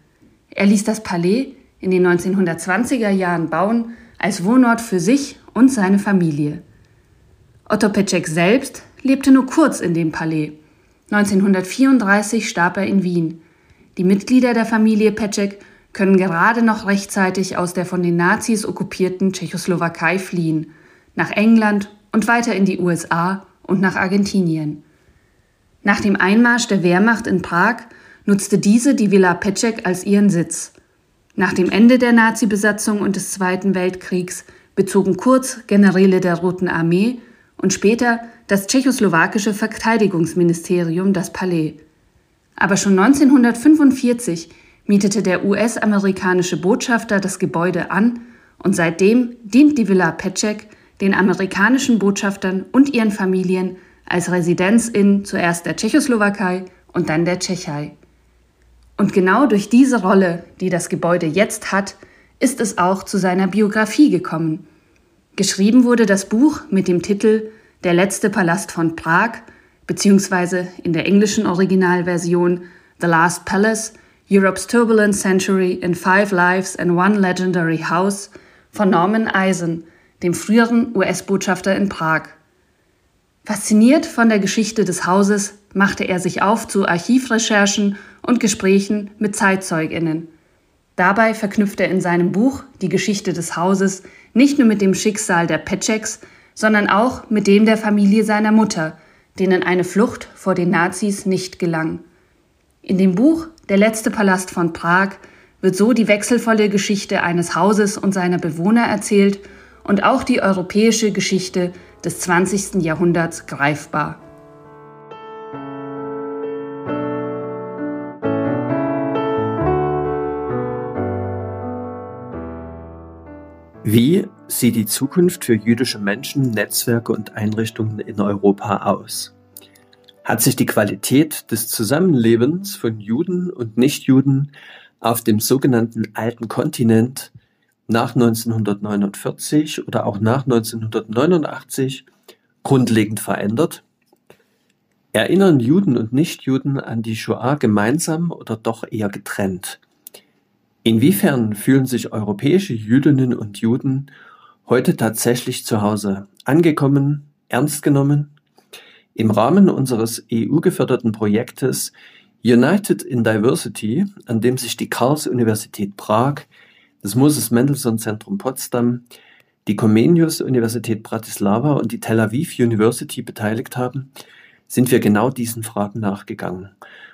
Er ließ das Palais in den 1920er Jahren bauen als Wohnort für sich und seine Familie. Otto Petschek selbst lebte nur kurz in dem Palais. 1934 starb er in Wien. Die Mitglieder der Familie Petschek können gerade noch rechtzeitig aus der von den Nazis okkupierten Tschechoslowakei fliehen, nach England und weiter in die USA und nach Argentinien. Nach dem Einmarsch der Wehrmacht in Prag nutzte diese die Villa Petschek als ihren Sitz. Nach dem Ende der Nazi-Besatzung und des Zweiten Weltkriegs bezogen kurz Generäle der Roten Armee und später das tschechoslowakische Verteidigungsministerium das Palais. Aber schon 1945 mietete der US-amerikanische Botschafter das Gebäude an und seitdem dient die Villa Petschek den amerikanischen Botschaftern und ihren Familien als Residenz in zuerst der Tschechoslowakei und dann der Tschechei. Und genau durch diese Rolle, die das Gebäude jetzt hat, ist es auch zu seiner Biografie gekommen. Geschrieben wurde das Buch mit dem Titel Der letzte Palast von Prag, beziehungsweise in der englischen Originalversion The Last Palace, Europe's Turbulent Century in Five Lives and One Legendary House von Norman Eisen, dem früheren US-Botschafter in Prag. Fasziniert von der Geschichte des Hauses machte er sich auf zu Archivrecherchen und Gesprächen mit Zeitzeuginnen. Dabei verknüpft er in seinem Buch die Geschichte des Hauses nicht nur mit dem Schicksal der Petscheks, sondern auch mit dem der Familie seiner Mutter, denen eine Flucht vor den Nazis nicht gelang. In dem Buch Der letzte Palast von Prag wird so die wechselvolle Geschichte eines Hauses und seiner Bewohner erzählt und auch die europäische Geschichte des 20. Jahrhunderts greifbar. Wie sieht die Zukunft für jüdische Menschen, Netzwerke und Einrichtungen in Europa aus? Hat sich die Qualität des Zusammenlebens von Juden und Nichtjuden auf dem sogenannten alten Kontinent nach 1949 oder auch nach 1989 grundlegend verändert? Erinnern Juden und Nichtjuden an die Shoah gemeinsam oder doch eher getrennt? Inwiefern fühlen sich europäische Jüdinnen und Juden heute tatsächlich zu Hause angekommen, ernst genommen? Im Rahmen unseres EU-geförderten Projektes United in Diversity, an dem sich die Karls-Universität Prag, das Moses Mendelssohn Zentrum Potsdam, die Comenius-Universität Bratislava und die Tel Aviv University beteiligt haben, sind wir genau diesen Fragen nachgegangen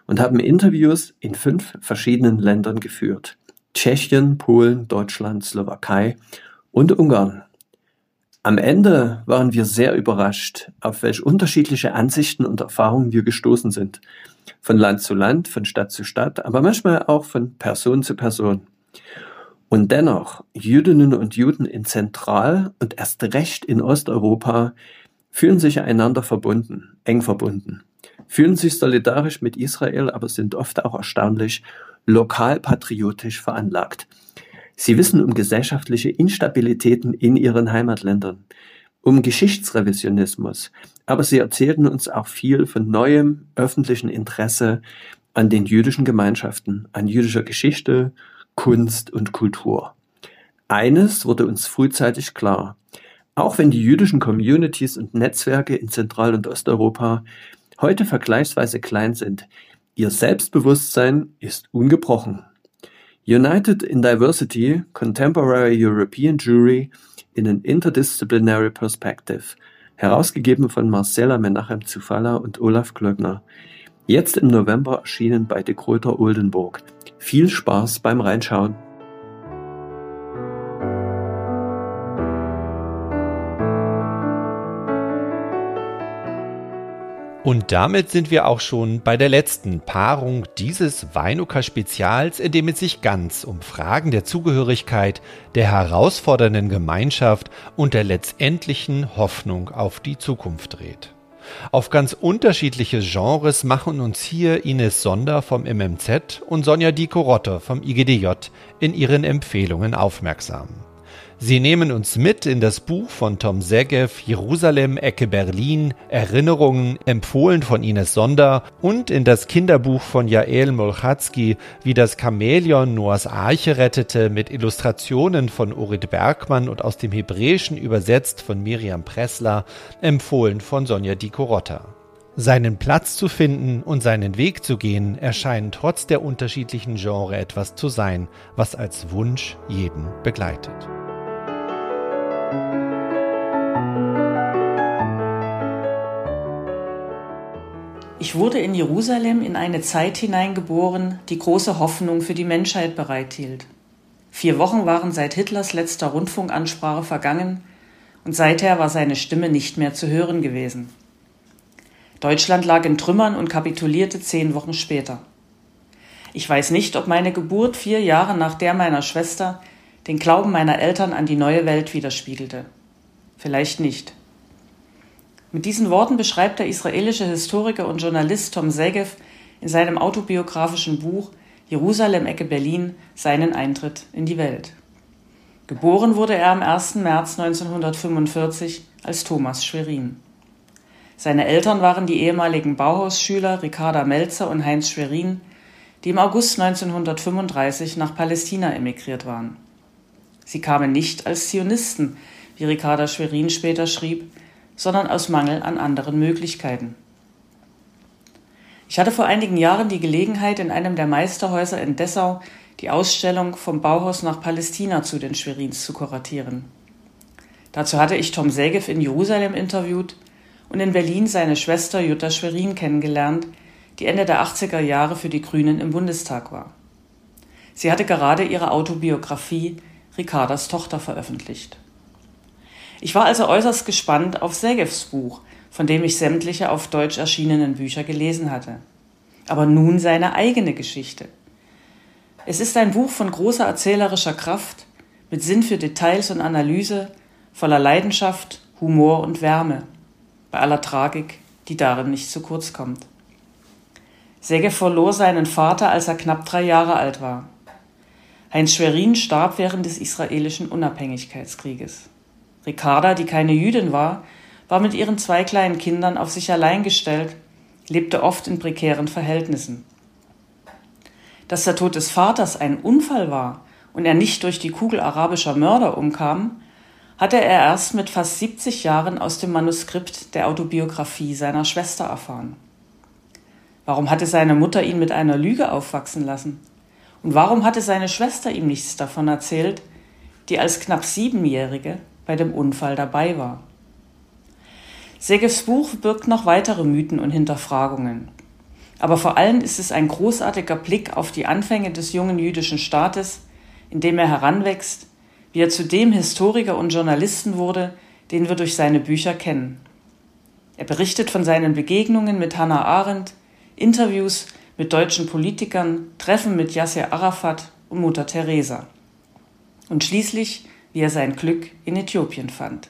und haben Interviews in fünf verschiedenen Ländern geführt. Tschechien, Polen, Deutschland, Slowakei und Ungarn. Am Ende waren wir sehr überrascht, auf welche unterschiedliche Ansichten und Erfahrungen wir gestoßen sind. Von Land zu Land, von Stadt zu Stadt, aber manchmal auch von Person zu Person. Und dennoch, Jüdinnen und Juden in Zentral- und erst recht in Osteuropa fühlen sich einander verbunden, eng verbunden, fühlen sich solidarisch mit Israel, aber sind oft auch erstaunlich lokalpatriotisch veranlagt. Sie wissen um gesellschaftliche Instabilitäten in ihren Heimatländern, um Geschichtsrevisionismus, aber sie erzählten uns auch viel von neuem öffentlichen Interesse an den jüdischen Gemeinschaften, an jüdischer Geschichte, Kunst und Kultur. Eines wurde uns frühzeitig klar. Auch wenn die jüdischen Communities und Netzwerke in Zentral- und Osteuropa heute vergleichsweise klein sind, ihr Selbstbewusstsein ist ungebrochen. United in Diversity, Contemporary European Jury in an Interdisciplinary Perspective, herausgegeben von Marcella Menachem Zufalla und Olaf Klöckner. Jetzt im November erschienen bei De Gröter Oldenburg. Viel Spaß beim Reinschauen. Und damit sind wir auch schon bei der letzten Paarung dieses Weinuka-Spezials, in dem es sich ganz um Fragen der Zugehörigkeit, der herausfordernden Gemeinschaft und der letztendlichen Hoffnung auf die Zukunft dreht. Auf ganz unterschiedliche Genres machen uns hier Ines Sonder vom MMZ und Sonja Dikorotte vom IGDJ in ihren Empfehlungen aufmerksam. Sie nehmen uns mit in das Buch von Tom Segev, Jerusalem, Ecke Berlin, Erinnerungen, empfohlen von Ines Sonder und in das Kinderbuch von Jael Molchatzki, wie das Chamäleon Noahs Arche rettete, mit Illustrationen von Orit Bergmann und aus dem Hebräischen übersetzt von Miriam Pressler, empfohlen von Sonja Dikorotta. Seinen Platz zu finden und seinen Weg zu gehen, erscheint trotz der unterschiedlichen Genre etwas zu sein, was als Wunsch jeden begleitet. Ich wurde in Jerusalem in eine Zeit hineingeboren, die große Hoffnung für die Menschheit bereithielt. Vier Wochen waren seit Hitlers letzter Rundfunkansprache vergangen und seither war seine Stimme nicht mehr zu hören gewesen. Deutschland lag in Trümmern und kapitulierte zehn Wochen später. Ich weiß nicht, ob meine Geburt vier Jahre nach der meiner Schwester den Glauben meiner Eltern an die neue Welt widerspiegelte. Vielleicht nicht. Mit diesen Worten beschreibt der israelische Historiker und Journalist Tom Segev in seinem autobiografischen Buch Jerusalem Ecke Berlin seinen Eintritt in die Welt. Geboren wurde er am 1. März 1945 als Thomas Schwerin. Seine Eltern waren die ehemaligen Bauhausschüler Ricarda Melzer und Heinz Schwerin, die im August 1935 nach Palästina emigriert waren. Sie kamen nicht als Zionisten, wie Ricarda Schwerin später schrieb, sondern aus Mangel an anderen Möglichkeiten. Ich hatte vor einigen Jahren die Gelegenheit, in einem der Meisterhäuser in Dessau die Ausstellung vom Bauhaus nach Palästina zu den Schwerins zu kuratieren. Dazu hatte ich Tom Segev in Jerusalem interviewt und in Berlin seine Schwester Jutta Schwerin kennengelernt, die Ende der 80er Jahre für die Grünen im Bundestag war. Sie hatte gerade ihre Autobiografie Ricardas Tochter veröffentlicht. Ich war also äußerst gespannt auf Segevs Buch, von dem ich sämtliche auf Deutsch erschienenen Bücher gelesen hatte. Aber nun seine eigene Geschichte. Es ist ein Buch von großer erzählerischer Kraft, mit Sinn für Details und Analyse, voller Leidenschaft, Humor und Wärme, bei aller Tragik, die darin nicht zu kurz kommt. Segev verlor seinen Vater, als er knapp drei Jahre alt war. Heinz Schwerin starb während des israelischen Unabhängigkeitskrieges. Ricarda, die keine Jüdin war, war mit ihren zwei kleinen Kindern auf sich allein gestellt, lebte oft in prekären Verhältnissen. Dass der Tod des Vaters ein Unfall war und er nicht durch die Kugel arabischer Mörder umkam, hatte er erst mit fast 70 Jahren aus dem Manuskript der Autobiografie seiner Schwester erfahren. Warum hatte seine Mutter ihn mit einer Lüge aufwachsen lassen? Und warum hatte seine Schwester ihm nichts davon erzählt, die als knapp Siebenjährige bei dem Unfall dabei war. Segevs Buch birgt noch weitere Mythen und Hinterfragungen. Aber vor allem ist es ein großartiger Blick auf die Anfänge des jungen jüdischen Staates, in dem er heranwächst, wie er zu dem Historiker und Journalisten wurde, den wir durch seine Bücher kennen. Er berichtet von seinen Begegnungen mit Hannah Arendt, Interviews mit deutschen Politikern, Treffen mit Yasser Arafat und Mutter Teresa. Und schließlich, wie er sein Glück in Äthiopien fand.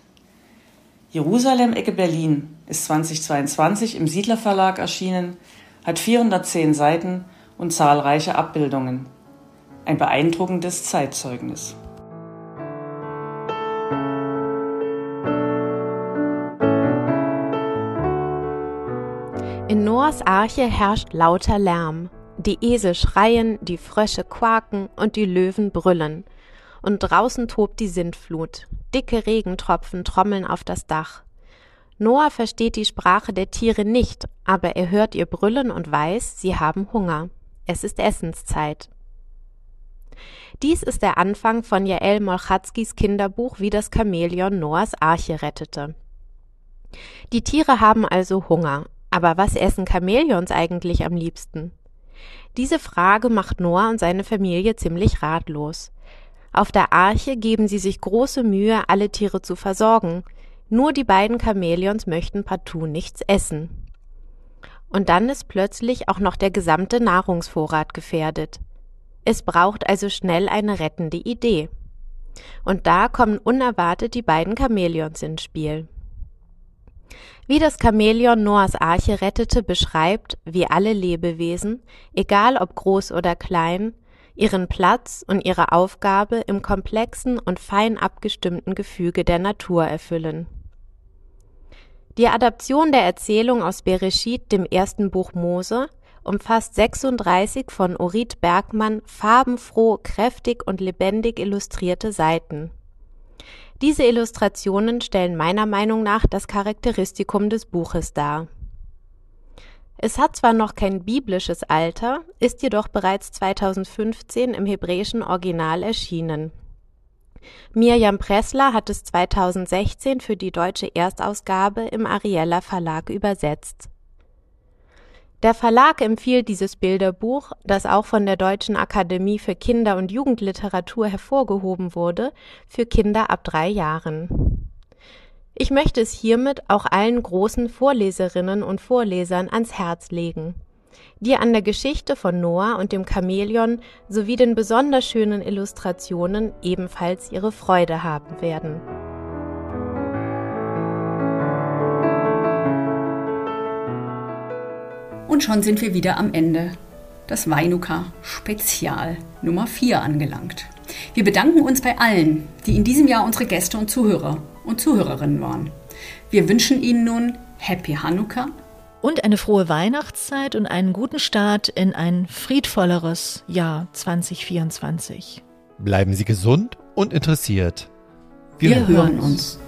Jerusalem Ecke Berlin ist 2022 im Siedler Verlag erschienen, hat 410 Seiten und zahlreiche Abbildungen. Ein beeindruckendes Zeitzeugnis. In Noahs Arche herrscht lauter Lärm. Die Esel schreien, die Frösche quaken und die Löwen brüllen. Und draußen tobt die Sintflut. Dicke Regentropfen trommeln auf das Dach. Noah versteht die Sprache der Tiere nicht, aber er hört ihr brüllen und weiß, sie haben Hunger. Es ist Essenszeit. Dies ist der Anfang von Jael Molchatzkis Kinderbuch Wie das Chamäleon Noahs Arche rettete. Die Tiere haben also Hunger, aber was essen Chamäleons eigentlich am liebsten? Diese Frage macht Noah und seine Familie ziemlich ratlos. Auf der Arche geben sie sich große Mühe, alle Tiere zu versorgen, nur die beiden Chamäleons möchten partout nichts essen. Und dann ist plötzlich auch noch der gesamte Nahrungsvorrat gefährdet. Es braucht also schnell eine rettende Idee. Und da kommen unerwartet die beiden Chamäleons ins Spiel. Wie das Chamäleon Noahs Arche rettete, beschreibt, wie alle Lebewesen, egal ob groß oder klein, ihren Platz und ihre Aufgabe im komplexen und fein abgestimmten Gefüge der Natur erfüllen. Die Adaption der Erzählung aus Bereshit, dem ersten Buch Mose, umfasst 36 von Orit Bergmann farbenfroh, kräftig und lebendig illustrierte Seiten. Diese Illustrationen stellen meiner Meinung nach das Charakteristikum des Buches dar. Es hat zwar noch kein biblisches Alter, ist jedoch bereits 2015 im hebräischen Original erschienen. Mirjam Pressler hat es 2016 für die deutsche Erstausgabe im Ariella Verlag übersetzt. Der Verlag empfiehlt dieses Bilderbuch, das auch von der Deutschen Akademie für Kinder- und Jugendliteratur hervorgehoben wurde, für Kinder ab drei Jahren. Ich möchte es hiermit auch allen großen Vorleserinnen und Vorlesern ans Herz legen die an der Geschichte von Noah und dem Chamäleon sowie den besonders schönen Illustrationen ebenfalls ihre Freude haben werden. Und schon sind wir wieder am Ende. Das Weinuka Spezial Nummer 4 angelangt. Wir bedanken uns bei allen, die in diesem Jahr unsere Gäste und Zuhörer und Zuhörerinnen waren. Wir wünschen Ihnen nun Happy Hanukkah und eine frohe Weihnachtszeit und einen guten Start in ein friedvolleres Jahr 2024. Bleiben Sie gesund und interessiert. Wir, Wir hören uns. uns.